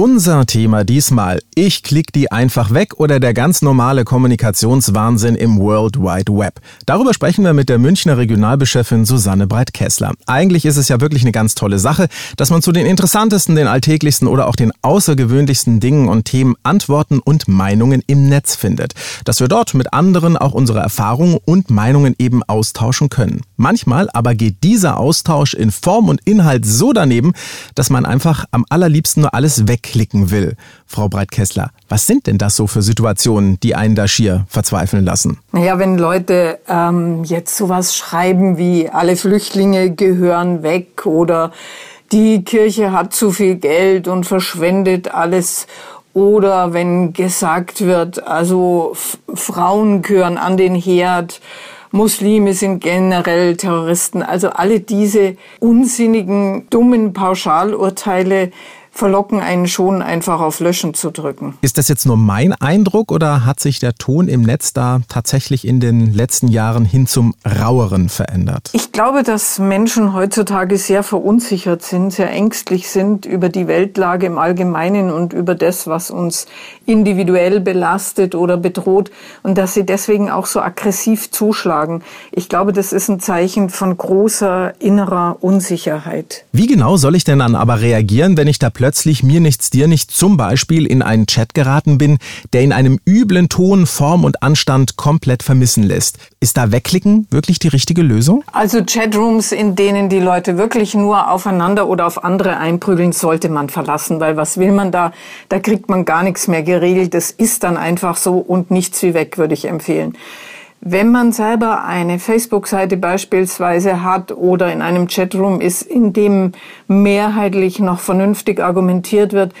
Unser Thema diesmal. Ich klick die einfach weg oder der ganz normale Kommunikationswahnsinn im World Wide Web. Darüber sprechen wir mit der Münchner Regionalbeschefin Susanne Breit-Kessler. Eigentlich ist es ja wirklich eine ganz tolle Sache, dass man zu den interessantesten, den alltäglichsten oder auch den außergewöhnlichsten Dingen und Themen Antworten und Meinungen im Netz findet. Dass wir dort mit anderen auch unsere Erfahrungen und Meinungen eben austauschen können. Manchmal aber geht dieser Austausch in Form und Inhalt so daneben, dass man einfach am allerliebsten nur alles weg klicken will. Frau Breitkessler, was sind denn das so für Situationen, die einen da schier verzweifeln lassen? Naja, wenn Leute ähm, jetzt sowas schreiben wie alle Flüchtlinge gehören weg oder die Kirche hat zu viel Geld und verschwendet alles oder wenn gesagt wird, also Frauen gehören an den Herd, Muslime sind generell Terroristen. Also alle diese unsinnigen, dummen Pauschalurteile verlocken einen schon einfach auf Löschen zu drücken. Ist das jetzt nur mein Eindruck oder hat sich der Ton im Netz da tatsächlich in den letzten Jahren hin zum raueren verändert? Ich glaube, dass Menschen heutzutage sehr verunsichert sind, sehr ängstlich sind über die Weltlage im Allgemeinen und über das, was uns individuell belastet oder bedroht und dass sie deswegen auch so aggressiv zuschlagen. Ich glaube, das ist ein Zeichen von großer innerer Unsicherheit. Wie genau soll ich denn dann aber reagieren, wenn ich da plötzlich mir nichts, dir nichts zum Beispiel in einen Chat geraten bin, der in einem üblen Ton, Form und Anstand komplett vermissen lässt. Ist da Wegklicken wirklich die richtige Lösung? Also Chatrooms, in denen die Leute wirklich nur aufeinander oder auf andere einprügeln, sollte man verlassen, weil was will man da? Da kriegt man gar nichts mehr geregelt. Das ist dann einfach so und nichts wie weg, würde ich empfehlen. Wenn man selber eine Facebook-Seite beispielsweise hat oder in einem Chatroom ist, in dem mehrheitlich noch vernünftig argumentiert wird,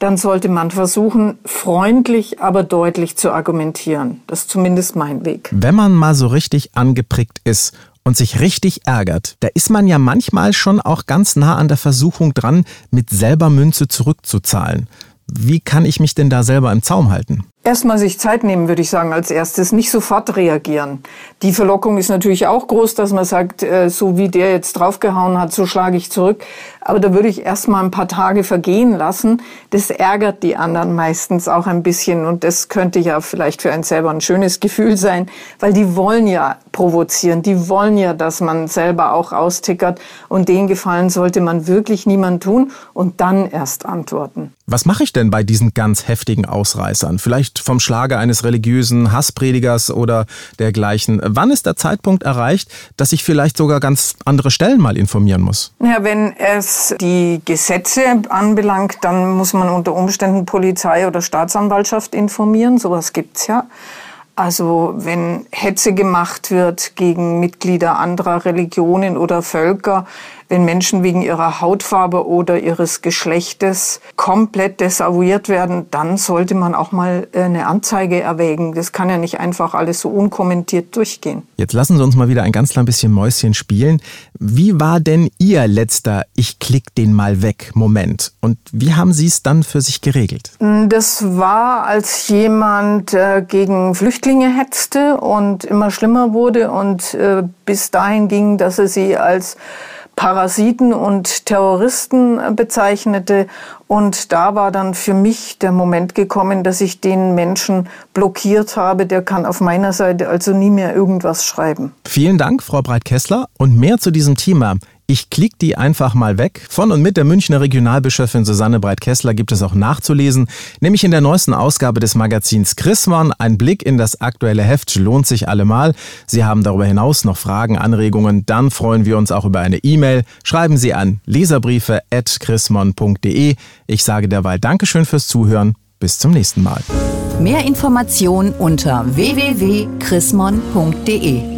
dann sollte man versuchen, freundlich, aber deutlich zu argumentieren. Das ist zumindest mein Weg. Wenn man mal so richtig angeprickt ist und sich richtig ärgert, da ist man ja manchmal schon auch ganz nah an der Versuchung dran, mit selber Münze zurückzuzahlen. Wie kann ich mich denn da selber im Zaum halten? Erstmal sich Zeit nehmen, würde ich sagen, als erstes. Nicht sofort reagieren. Die Verlockung ist natürlich auch groß, dass man sagt, äh, so wie der jetzt draufgehauen hat, so schlage ich zurück. Aber da würde ich erstmal ein paar Tage vergehen lassen. Das ärgert die anderen meistens auch ein bisschen. Und das könnte ja vielleicht für einen selber ein schönes Gefühl sein, weil die wollen ja provozieren. Die wollen ja, dass man selber auch austickert. Und den Gefallen sollte man wirklich niemand tun und dann erst antworten. Was mache ich denn bei diesen ganz heftigen Ausreißern? Vielleicht nicht vom Schlage eines religiösen Hasspredigers oder dergleichen. Wann ist der Zeitpunkt erreicht, dass ich vielleicht sogar ganz andere Stellen mal informieren muss? Ja, wenn es die Gesetze anbelangt, dann muss man unter Umständen Polizei oder Staatsanwaltschaft informieren. Sowas gibt's ja. Also wenn Hetze gemacht wird gegen Mitglieder anderer Religionen oder Völker, wenn Menschen wegen ihrer Hautfarbe oder ihres Geschlechtes komplett desavouiert werden, dann sollte man auch mal äh, eine Anzeige erwägen. Das kann ja nicht einfach alles so unkommentiert durchgehen. Jetzt lassen Sie uns mal wieder ein ganz klein bisschen Mäuschen spielen. Wie war denn Ihr letzter Ich klick den mal weg Moment? Und wie haben Sie es dann für sich geregelt? Das war, als jemand äh, gegen Flüchtlinge hetzte und immer schlimmer wurde und äh, bis dahin ging, dass er sie als Parasiten und Terroristen bezeichnete. Und da war dann für mich der Moment gekommen, dass ich den Menschen blockiert habe. Der kann auf meiner Seite also nie mehr irgendwas schreiben. Vielen Dank, Frau Breit-Kessler. Und mehr zu diesem Thema ich klick die einfach mal weg. Von und mit der Münchner Regionalbischöfin Susanne Breit-Kessler gibt es auch nachzulesen, nämlich in der neuesten Ausgabe des Magazins Chrismon. Ein Blick in das aktuelle Heft lohnt sich allemal. Sie haben darüber hinaus noch Fragen, Anregungen, dann freuen wir uns auch über eine E-Mail. Schreiben Sie an leserbriefe.chrismon.de. Ich sage derweil Dankeschön fürs Zuhören. Bis zum nächsten Mal. Mehr Informationen unter www.chrismon.de